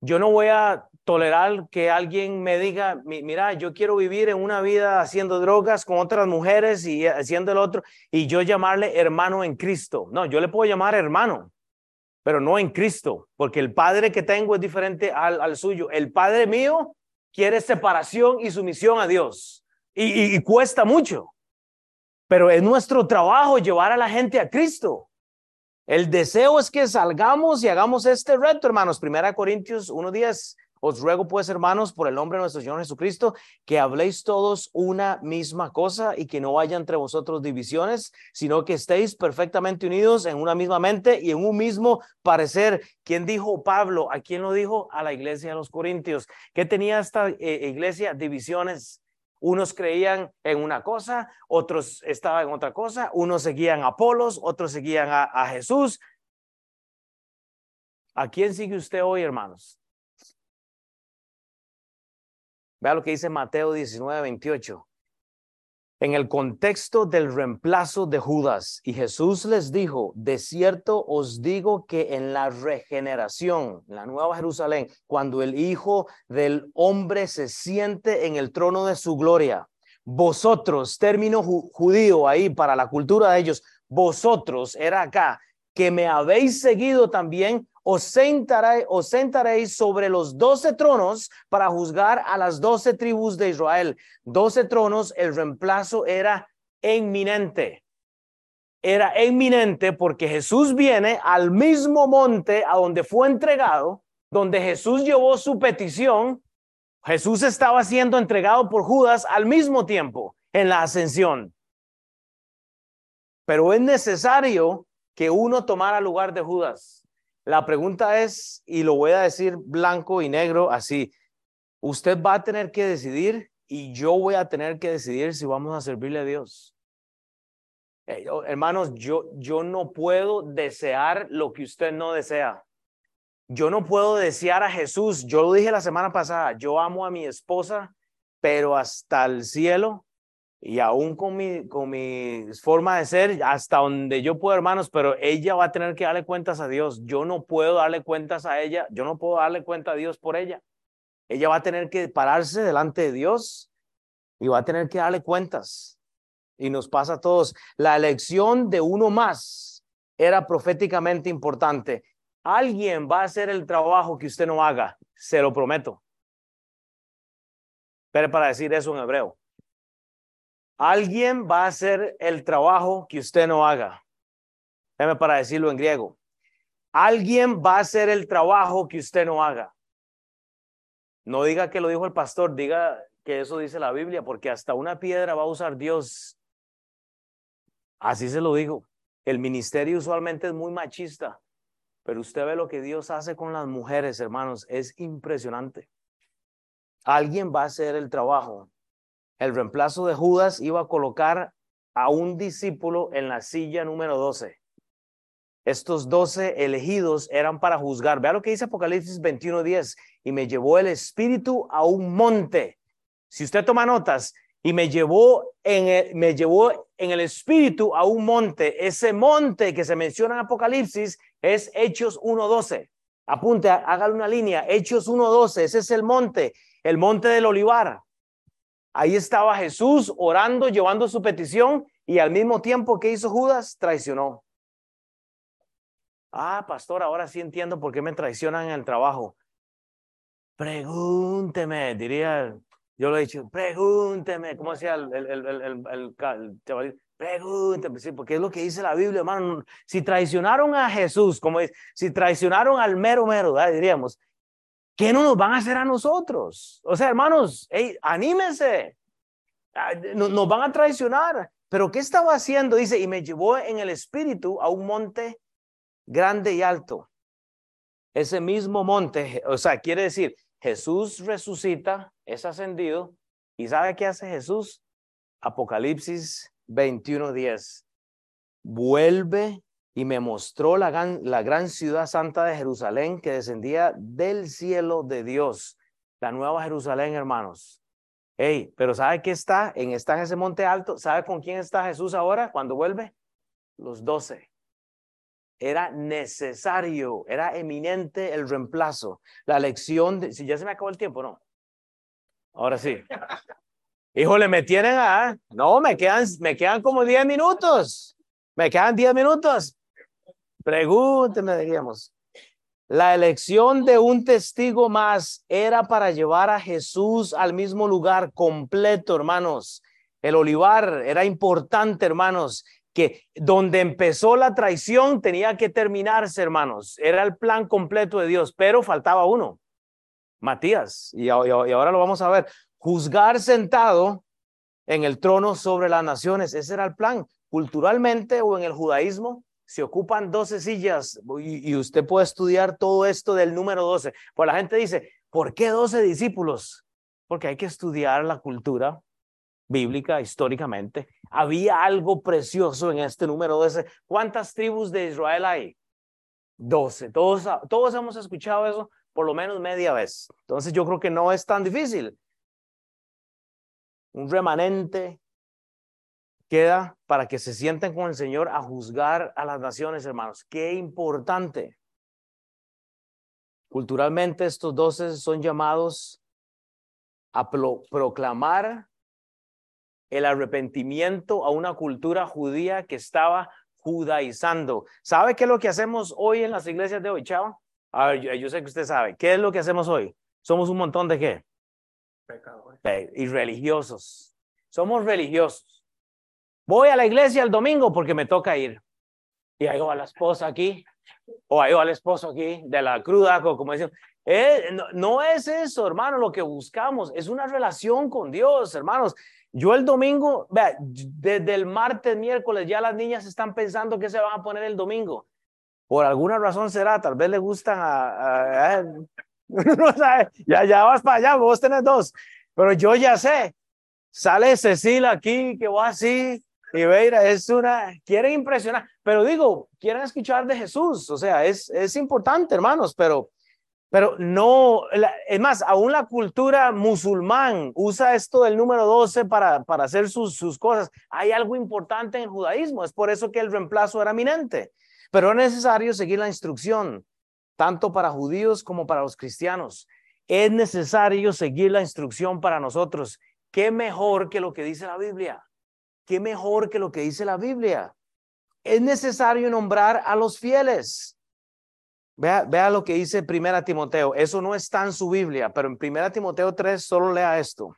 Yo no voy a tolerar que alguien me diga, mira, yo quiero vivir en una vida haciendo drogas con otras mujeres y haciendo el otro, y yo llamarle hermano en Cristo. No, yo le puedo llamar hermano, pero no en Cristo, porque el padre que tengo es diferente al, suyo. El padre mío quiere separación y sumisión a Dios, y cuesta mucho, pero es nuestro trabajo llevar a la gente a Cristo. El deseo es que salgamos y hagamos este reto, hermanos. Primera Corintios 1.10. Os ruego pues, hermanos, por el nombre de nuestro Señor Jesucristo, que habléis todos una misma cosa y que no haya entre vosotros divisiones, sino que estéis perfectamente unidos en una misma mente y en un mismo parecer. ¿Quién dijo Pablo? ¿A quién lo dijo? A la iglesia de los Corintios. ¿Qué tenía esta eh, iglesia? Divisiones. Unos creían en una cosa, otros estaban en otra cosa, unos seguían a Apolos, otros seguían a, Jesús. ¿A quién sigue usted hoy, hermanos? Vea lo que dice Mateo 19, 28 en el contexto del reemplazo de Judas. Y Jesús les dijo, de cierto os digo que en la regeneración, en la nueva Jerusalén, cuando el Hijo del Hombre se siente en el trono de su gloria, vosotros, término judío ahí para la cultura de ellos, vosotros era acá, que me habéis seguido también, os, sentaréis, sobre los doce tronos para juzgar a las doce tribus de Israel. Doce tronos, el reemplazo era inminente. Era inminente porque Jesús viene al mismo monte a donde fue entregado, donde Jesús llevó su petición. Jesús estaba siendo entregado por Judas al mismo tiempo en la ascensión. Pero es necesario que uno tomara lugar de Judas. La pregunta es, y lo voy a decir blanco y negro así, usted va a tener que decidir y yo voy a tener que decidir si vamos a servirle a Dios. Eh, hermanos, yo, yo no puedo desear lo que usted no desea. Yo no puedo desear a Jesús. Yo lo dije la semana pasada, yo amo a mi esposa, pero hasta el cielo y aún con mi, con mi forma de ser, hasta donde yo puedo, hermanos, pero ella va a tener que darle cuentas a Dios. Yo no puedo darle cuentas a ella, yo no puedo darle cuenta a Dios por ella. Ella va a tener que pararse delante de Dios y va a tener que darle cuentas. Y nos pasa a todos. La elección de uno más era proféticamente importante. Alguien va a hacer el trabajo que usted no haga, se lo prometo. Pero para decir eso en hebreo. Alguien va a hacer el trabajo que usted no haga. Déjame para decirlo en griego. Alguien va a hacer el trabajo que usted no haga. No diga que lo dijo el pastor, diga que eso dice la Biblia, porque hasta una piedra va a usar Dios. Así se lo digo. El ministerio usualmente es muy machista, pero usted ve lo que Dios hace con las mujeres, hermanos, es impresionante. Alguien va a hacer el trabajo el reemplazo de Judas iba a colocar a un discípulo en la silla número 12. Estos 12 elegidos eran para juzgar. Vea lo que dice Apocalipsis 21:10. Y me llevó el Espíritu a un monte. Si usted toma notas, y me llevó en el, me llevó en el Espíritu a un monte. Ese monte que se menciona en Apocalipsis es Hechos 1:12. Apunte, hágale una línea. Hechos 1:12. Ese es el monte, el monte del olivar. Ahí estaba Jesús orando, llevando su petición y al mismo tiempo que hizo Judas, traicionó. Ah, pastor, ahora sí entiendo por qué me traicionan en el trabajo. pregúnteme, diría, yo lo he dicho, pregúnteme, ¿cómo decía el, el, el, el, el chaval? Pregúnteme, sí, porque es lo que dice la Biblia, hermano. Si traicionaron a Jesús, como es, si traicionaron al mero mero, diríamos, ¿qué no nos van a hacer a nosotros? O sea, hermanos, hey, anímense. Nos van a traicionar. Pero ¿qué estaba haciendo? Dice, y me llevó en el espíritu a un monte grande y alto. Ese mismo monte, o sea, quiere decir, Jesús resucita, es ascendido, y ¿sabe qué hace Jesús? Apocalipsis 21:10. Vuelve y me mostró la gran, la gran ciudad santa de Jerusalén que descendía del cielo de Dios. La nueva Jerusalén, hermanos. Hey, pero ¿sabe qué está? En, está en ese monte alto. ¿Sabe con quién está Jesús ahora cuando vuelve? Los doce. Era necesario, era eminente el reemplazo. La lección, de, si ya se me acabó el tiempo, ¿no? Ahora sí. Híjole, me tienen a, no, me quedan, me quedan como 10 minutos. Me quedan 10 minutos. Pregúnteme, diríamos. La elección de un testigo más era para llevar a Jesús al mismo lugar completo, hermanos. El olivar era importante, hermanos, que donde empezó la traición tenía que terminarse, hermanos. Era el plan completo de Dios, pero faltaba uno, Matías. Y, y ahora lo vamos a ver juzgar sentado en el trono sobre las naciones. Ese era el plan. Culturalmente o en el judaísmo se ocupan 12 sillas y, usted puede estudiar todo esto del número 12. Pues la gente dice, ¿por qué 12 discípulos? Porque hay que estudiar la cultura bíblica históricamente. Había algo precioso en este número 12. ¿Cuántas tribus de Israel hay? 12. Todos, todos hemos escuchado eso por lo menos media vez. Entonces yo creo que no es tan difícil un remanente queda para que se sienten con el Señor a juzgar a las naciones, hermanos. Qué importante. Culturalmente estos doce son llamados a proclamar el arrepentimiento a una cultura judía que estaba judaizando. ¿Sabe qué es lo que hacemos hoy en las iglesias de hoy, chava? A ver, yo, yo sé que usted sabe. ¿Qué es lo que hacemos hoy? Somos un montón de qué? Y religiosos. Somos religiosos. Voy a la iglesia el domingo porque me toca ir. Y ahí va la esposa aquí, o ahí va el esposo aquí, de la cruda, como decimos. Eh, no, es eso, hermano, lo que buscamos. Es una relación con Dios, hermanos. Yo el domingo, vea, desde el martes, miércoles, ya las niñas están pensando que se van a poner el domingo. Por alguna razón será, tal vez le gustan a ya, ya vas para allá, vos tenés dos. Pero yo ya sé, sale Cecilia aquí, que va así, y Veira es una, quieren impresionar, pero digo, quieren escuchar de Jesús, o sea, es, es importante, hermanos, pero, pero no, es más, aún la cultura musulmán usa esto del número 12 para, para hacer sus, sus cosas. Hay algo importante en el judaísmo, es por eso que el reemplazo era eminente, pero es necesario seguir la instrucción tanto para judíos como para los cristianos. Es necesario seguir la instrucción para nosotros. ¿Qué mejor que lo que dice la Biblia? ¿Qué mejor que lo que dice la Biblia? Es necesario nombrar a los fieles. Vea, vea lo que dice Primera Timoteo. Eso no está en su Biblia, pero en Primera Timoteo 3 solo lea esto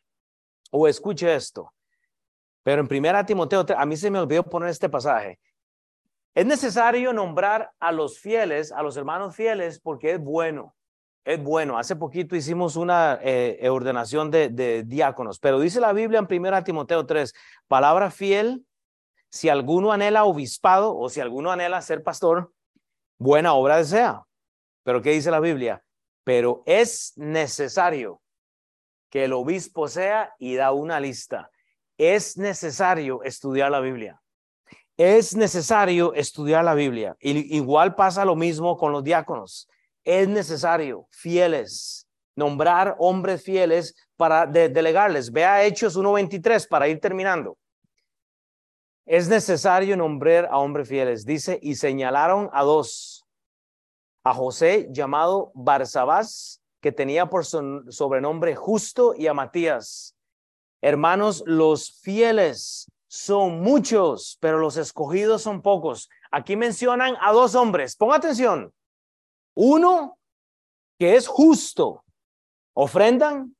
o escuche esto. Pero en Primera Timoteo 3, a mí se me olvidó poner este pasaje. Es necesario nombrar a los fieles, a los hermanos fieles, porque es bueno. Es bueno. Hace poquito hicimos una eh, eh, ordenación de, diáconos, pero dice la Biblia en 1 Timoteo 3, palabra fiel, si alguno anhela obispado o si alguno anhela ser pastor, buena obra desea. Pero ¿qué dice la Biblia? Pero es necesario que el obispo sea y da una lista. Es necesario estudiar la Biblia es necesario estudiar la Biblia. igual pasa lo mismo con los diáconos. Es necesario, fieles, nombrar hombres fieles para delegarles. Vea Hechos 1.23 para ir terminando. Es necesario nombrar a hombres fieles. Dice, y señalaron a dos. A José llamado Barsabás, que tenía por sobrenombre justo, y a Matías. Hermanos, los fieles son muchos, pero los escogidos son pocos. Aquí mencionan a dos hombres. Ponga atención. Uno que es justo. ofrendan.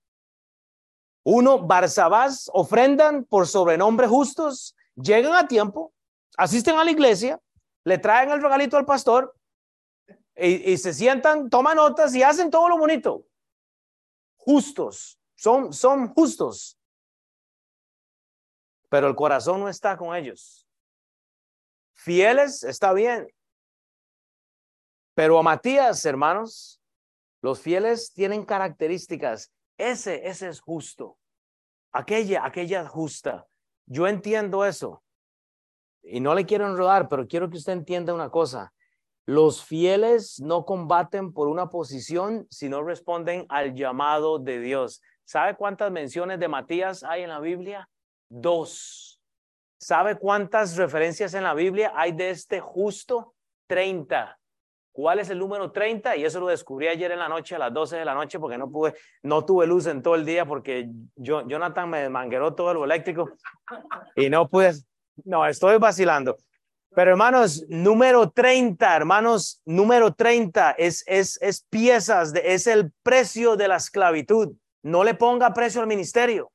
Uno, Barsabás, ofrendan por sobrenombre justos, llegan a tiempo, asisten a la iglesia, le traen el regalito al pastor y, y se sientan, toman notas y hacen todo lo bonito. Justos, son, son justos. Pero el corazón no está con ellos. Fieles, está bien. Pero a Matías, hermanos, los fieles tienen características. Ese, ese es justo. Aquella, aquella justa. Yo entiendo eso. Y no le quiero enrodar, pero quiero que usted entienda una cosa. Los fieles no combaten por una posición, sino responden al llamado de Dios. ¿Sabe cuántas menciones de Matías hay en la Biblia? Dos. ¿Sabe cuántas referencias en la Biblia hay de este justo? Treinta. ¿Cuál es el número 30? Y eso lo descubrí ayer en la noche, a las 12 de la noche, porque no pude, no tuve luz en todo el día, porque yo, Jonathan me mangueró todo lo eléctrico y no pude, no, estoy vacilando. Pero hermanos, número 30, hermanos, número 30 es, es, es piezas, de, es el precio de la esclavitud. No le ponga precio al ministerio.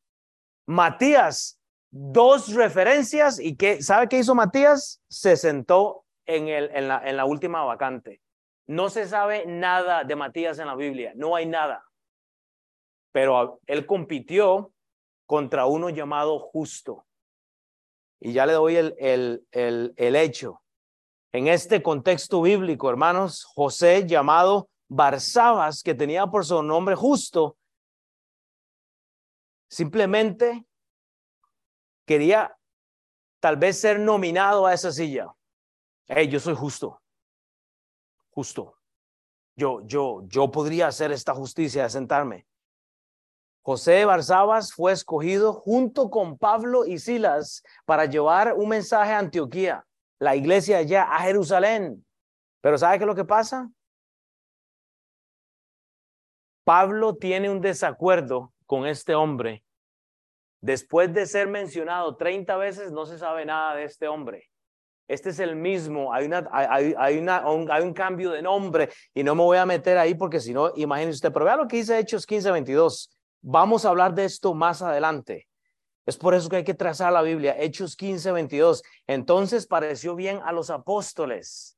Matías, dos referencias y que, ¿sabe qué hizo Matías? Se sentó en, el, en, la, en la última vacante. No se sabe nada de Matías en la Biblia, no hay nada. Pero él compitió contra uno llamado justo. Y ya le doy el, el, el, hecho. En este contexto bíblico, hermanos, José llamado Barsabas, que tenía por su nombre justo, simplemente quería tal vez ser nominado a esa silla. Hey, yo soy justo justo. Yo, yo, yo podría hacer esta justicia de sentarme. José Barzabas fue escogido junto con Pablo y Silas para llevar un mensaje a Antioquía, la iglesia allá, a Jerusalén. Pero ¿sabe qué es lo que pasa? Pablo tiene un desacuerdo con este hombre. Después de ser mencionado 30 veces, no se sabe nada de este hombre. Este es el mismo, hay, una, hay, una, un, hay un cambio de nombre y no me voy a meter ahí porque si no, imagínese usted, pero vea lo que dice Hechos 15, 22. Vamos a hablar de esto más adelante. Es por eso que hay que trazar la Biblia, Hechos 15, 22. Entonces pareció bien a los apóstoles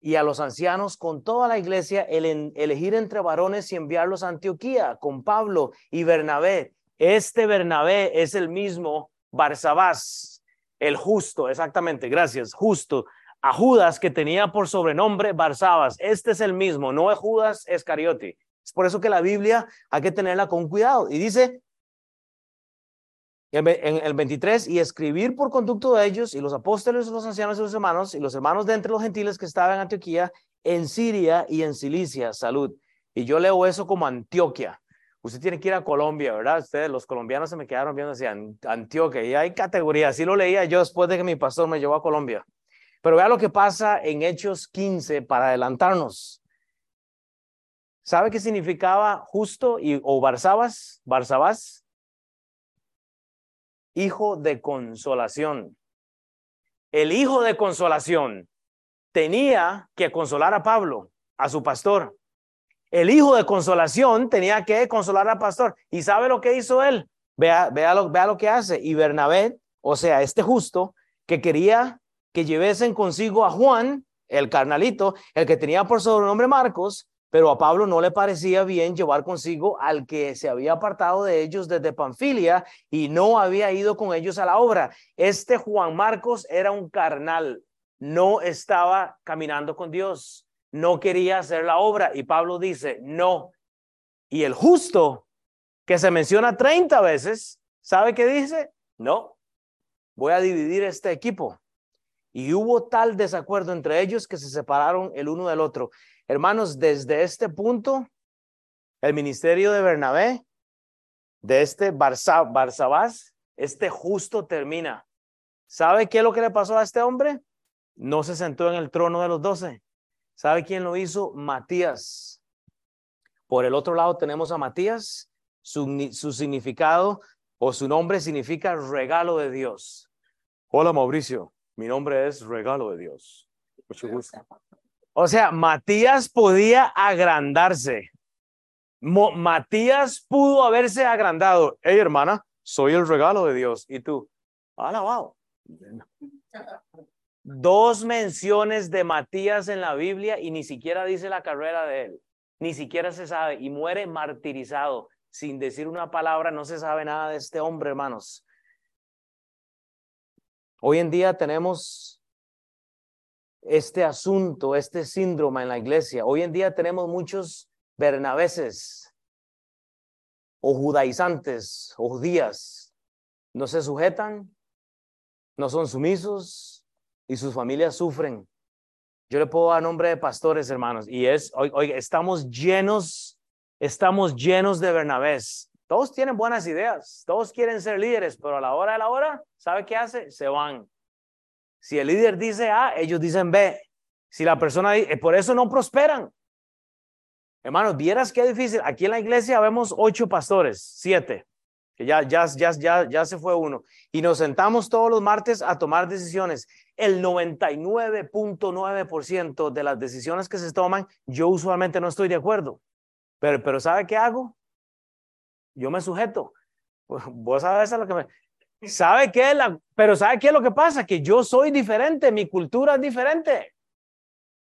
y a los ancianos con toda la iglesia el elegir entre varones y enviarlos a Antioquía con Pablo y Bernabé. Este Bernabé es el mismo Barsabás el justo, exactamente, gracias, justo, a Judas que tenía por sobrenombre Barsabas. Este es el mismo, no es Judas Escariote. Es por eso que la Biblia hay que tenerla con cuidado. Y dice en el 23, y escribir por conducto de ellos y los apóstoles, los ancianos y los hermanos, y los hermanos de entre los gentiles que estaban en Antioquía, en Siria y en Cilicia, salud. Y yo leo eso como Antioquia usted tiene que ir a Colombia, ¿verdad? Ustedes, los colombianos se me quedaron viendo así, Antioquia, y hay categorías, así lo leía yo después de que mi pastor me llevó a Colombia. Pero vea lo que pasa en Hechos 15 para adelantarnos. ¿Sabe qué significaba justo y, o Barsabas? Barsabás. Hijo de consolación. El hijo de consolación tenía que consolar a Pablo, a su pastor. El hijo de consolación tenía que consolar al pastor. ¿Y sabe lo que hizo él? Vea, vea, lo, vea lo que hace. Y Bernabé, o sea, este justo, que quería que llevesen consigo a Juan, el carnalito, el que tenía por sobrenombre Marcos, pero a Pablo no le parecía bien llevar consigo al que se había apartado de ellos desde Panfilia y no había ido con ellos a la obra. Este Juan Marcos era un carnal, no estaba caminando con Dios no quería hacer la obra y Pablo dice, no. Y el justo, que se menciona 30 veces, ¿sabe qué dice? No, voy a dividir este equipo. Y hubo tal desacuerdo entre ellos que se separaron el uno del otro. Hermanos, desde este punto, el ministerio de Bernabé, de este Barsabás, este justo termina. ¿Sabe qué es lo que le pasó a este hombre? No se sentó en el trono de los doce. ¿Sabe quién lo hizo? Matías. Por el otro lado tenemos a Matías. Su, su significado o su nombre significa regalo de Dios. Hola Mauricio, mi nombre es regalo de Dios. Mucho gusto. O sea, Matías podía agrandarse. Matías pudo haberse agrandado. Hey, hermana, soy el regalo de Dios. Y tú, alabado. Dos menciones de Matías en la Biblia y ni siquiera dice la carrera de él. Ni siquiera se sabe y muere martirizado sin decir una palabra. No se sabe nada de este hombre, hermanos. Hoy en día tenemos este asunto, este síndrome en la iglesia. Hoy en día tenemos muchos bernabeses o judaizantes o judías. No se sujetan, no son sumisos y sus familias sufren. Yo le puedo dar nombre de pastores, hermanos, y es, hoy, estamos llenos, estamos llenos de Bernabés. Todos tienen buenas ideas, todos quieren ser líderes, pero a la hora de la hora, ¿sabe qué hace? Se van. Si el líder dice A, ellos dicen B. Si la persona dice, por eso no prosperan. Hermanos, vieras qué difícil. Aquí en la iglesia vemos ocho pastores, siete, que ya, ya, ya, ya, ya se fue uno. Y nos sentamos todos los martes a tomar decisiones. El 99.9% de las decisiones que se toman, yo usualmente no estoy de acuerdo. Pero, pero ¿sabe qué hago? Yo me sujeto. Vos sabes a lo que me... ¿Sabe qué? La... Pero ¿sabe qué es lo que pasa? Que yo soy diferente, mi cultura es diferente.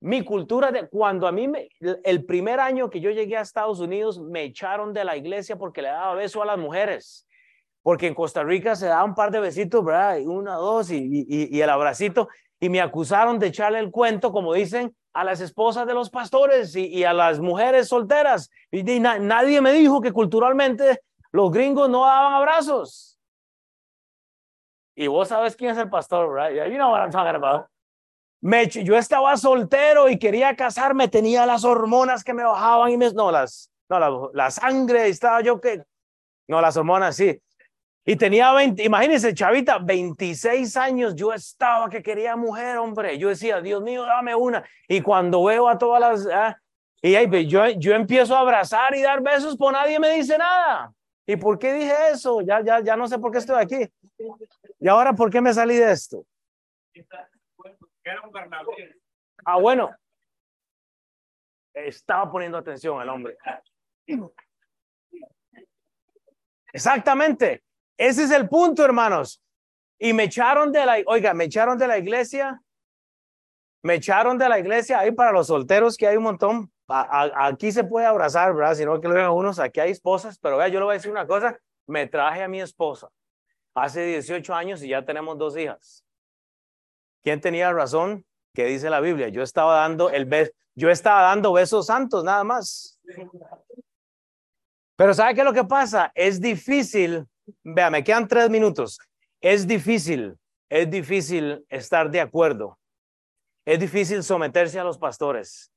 Mi cultura de cuando a mí me, el primer año que yo llegué a Estados Unidos me echaron de la iglesia porque le daba beso a las mujeres. Porque en Costa Rica se da un par de besitos, ¿verdad? Una, dos y, y, y el abracito. Y me acusaron de echarle el cuento, como dicen, a las esposas de los pastores y, y a las mujeres solteras. Y, nadie me dijo que culturalmente los gringos no daban abrazos. Y vos sabes quién es el pastor, right? You know what I'm talking about. Me, yo estaba soltero y quería casarme, tenía las hormonas que me bajaban y me, no, las, no, la, la sangre, estaba yo que, no, las hormonas, sí. Y tenía 20, imagínense, chavita, 26 años, yo estaba que quería mujer, hombre. Yo decía, Dios mío, dame una. Y cuando veo a todas las, ah, y ahí, yo, yo empiezo a abrazar y dar besos, pues nadie me dice nada. ¿Y por qué dije eso? Ya, ya, ya no sé por qué estoy aquí. ¿Y ahora por qué me salí de esto? Ah, bueno. Estaba poniendo atención el hombre. Exactamente. Ese es el punto, hermanos. Y me echaron de la, oiga, me echaron de la iglesia. Me echaron de la iglesia ahí para los solteros que hay un montón aquí se puede abrazar, ¿verdad? Si no, que lo vean unos, aquí hay esposas, pero vea, yo le voy a decir una cosa, me traje a mi esposa hace 18 años y ya tenemos dos hijas. ¿Quién tenía razón? ¿Qué dice la Biblia? Yo estaba dando el beso, yo estaba dando besos santos nada más. Pero ¿sabe qué es lo que pasa? Es difícil, vea, me quedan tres minutos. Es difícil, es difícil estar de acuerdo. Es difícil someterse a los pastores.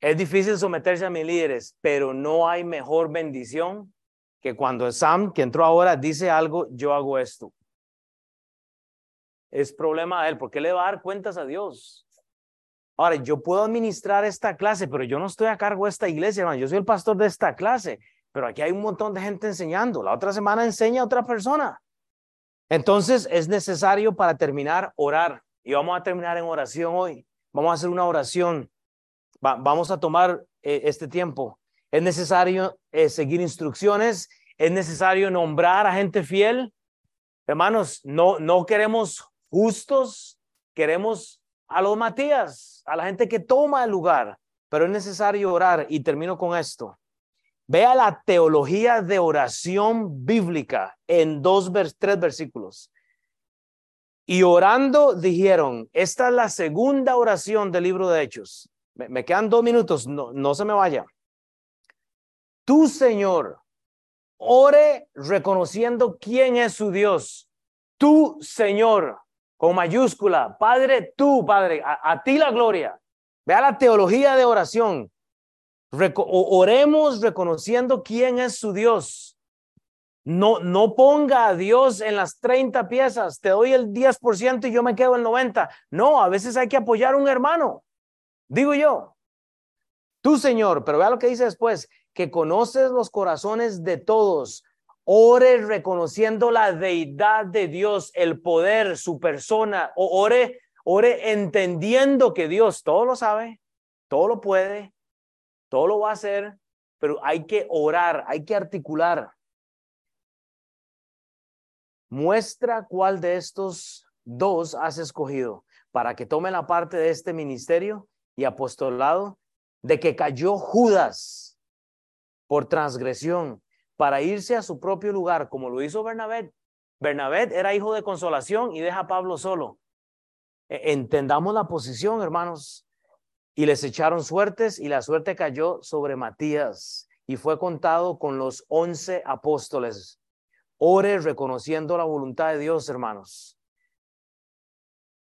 Es difícil someterse a mis líderes, pero no hay mejor bendición que cuando Sam, que entró ahora, dice algo, yo hago esto. Es problema de él, porque le va a dar cuentas a Dios. Ahora, yo puedo administrar esta clase, pero yo no estoy a cargo de esta iglesia, hermano. Yo soy el pastor de esta clase, pero aquí hay un montón de gente enseñando. La otra semana enseña a otra persona. Entonces, es necesario para terminar orar. Y vamos a terminar en oración hoy. Vamos a hacer una oración vamos a tomar eh, este tiempo. Es necesario eh, seguir instrucciones, es necesario nombrar a gente fiel. Hermanos, no, no queremos justos, queremos a los Matías, a la gente que toma el lugar, pero es necesario orar y termino con esto. Vea la teología de oración bíblica en dos, tres versículos. Y orando dijeron, esta es la segunda oración del libro de Hechos. Me, quedan dos minutos, no, no se me vaya. Tu Señor, ore reconociendo quién es su Dios. Tu Señor, con mayúscula, Padre, tú, Padre, a, ti la gloria. Vea la teología de oración. Oremos reconociendo quién es su Dios. No, no ponga a Dios en las 30 piezas, te doy el 10% y yo me quedo el 90. No, a veces hay que apoyar a un hermano. Digo yo, tú Señor, pero vea lo que dice después, que conoces los corazones de todos. Ore reconociendo la deidad de Dios, el poder, su persona. O ore, ore entendiendo que Dios todo lo sabe, todo lo puede, todo lo va a hacer pero hay que orar, hay que articular. Muestra cuál de estos dos has escogido para que tome la parte de este ministerio y apostolado de que cayó Judas por transgresión para irse a su propio lugar, como lo hizo Bernabé. Bernabé era hijo de consolación y deja a Pablo solo. E, entendamos la posición, hermanos. Y les echaron suertes y la suerte cayó sobre Matías y fue contado con los once apóstoles. Ore reconociendo la voluntad de Dios, hermanos.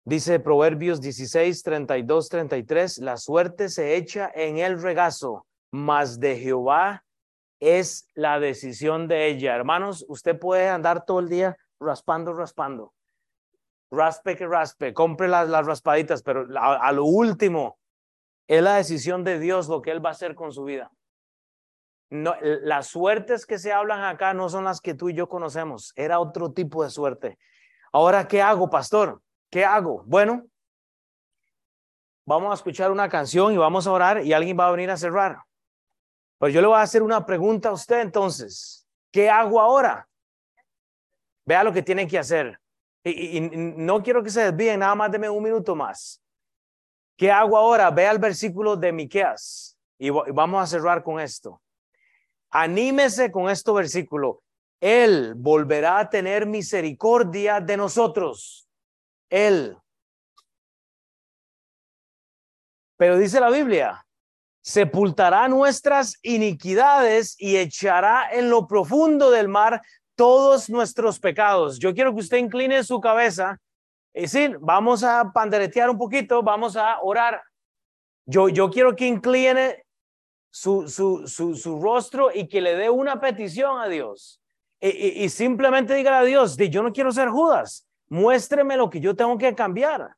Dice Proverbios 16, 32, 33, la suerte se echa en el regazo, mas de Jehová es la decisión de ella. Hermanos, usted puede andar todo el día raspando, raspando. Raspe que raspe, compre las, las raspaditas, pero a, lo último es la decisión de Dios lo que Él va a hacer con su vida. No, las suertes que se hablan acá no son las que tú y yo conocemos, era otro tipo de suerte. Ahora, ¿qué hago, pastor? ¿Qué hago? Bueno, vamos a escuchar una canción y vamos a orar y alguien va a venir a cerrar. Pues yo le voy a hacer una pregunta a usted entonces. ¿Qué hago ahora? Vea lo que tiene que hacer. Y, no quiero que se desvíen, nada más deme un minuto más. ¿Qué hago ahora? Vea el versículo de Miqueas y vamos a cerrar con esto. Anímese con este versículo. Él volverá a tener misericordia de nosotros él. Pero dice la Biblia, sepultará nuestras iniquidades y echará en lo profundo del mar todos nuestros pecados. Yo quiero que usted incline su cabeza y decir, vamos a panderetear un poquito, vamos a orar. Yo, yo quiero que incline su, su, su, su rostro y que le dé una petición a Dios. Y, y, simplemente diga a Dios, yo no quiero ser Judas. Muéstreme lo que yo tengo que cambiar.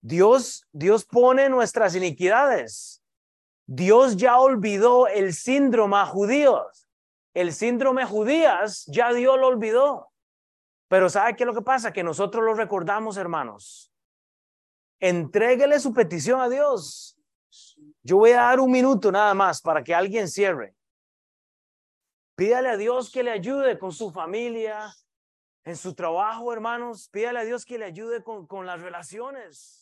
Dios, Dios pone nuestras iniquidades. Dios ya olvidó el síndrome judíos. El síndrome judías ya Dios lo olvidó. Pero ¿sabe qué es lo que pasa? Que nosotros lo recordamos, hermanos. Entréguele su petición a Dios. Yo voy a dar un minuto nada más para que alguien cierre. Pídale a Dios que le ayude con su familia, en su trabajo, hermanos, pídale a Dios que le ayude con, con las relaciones.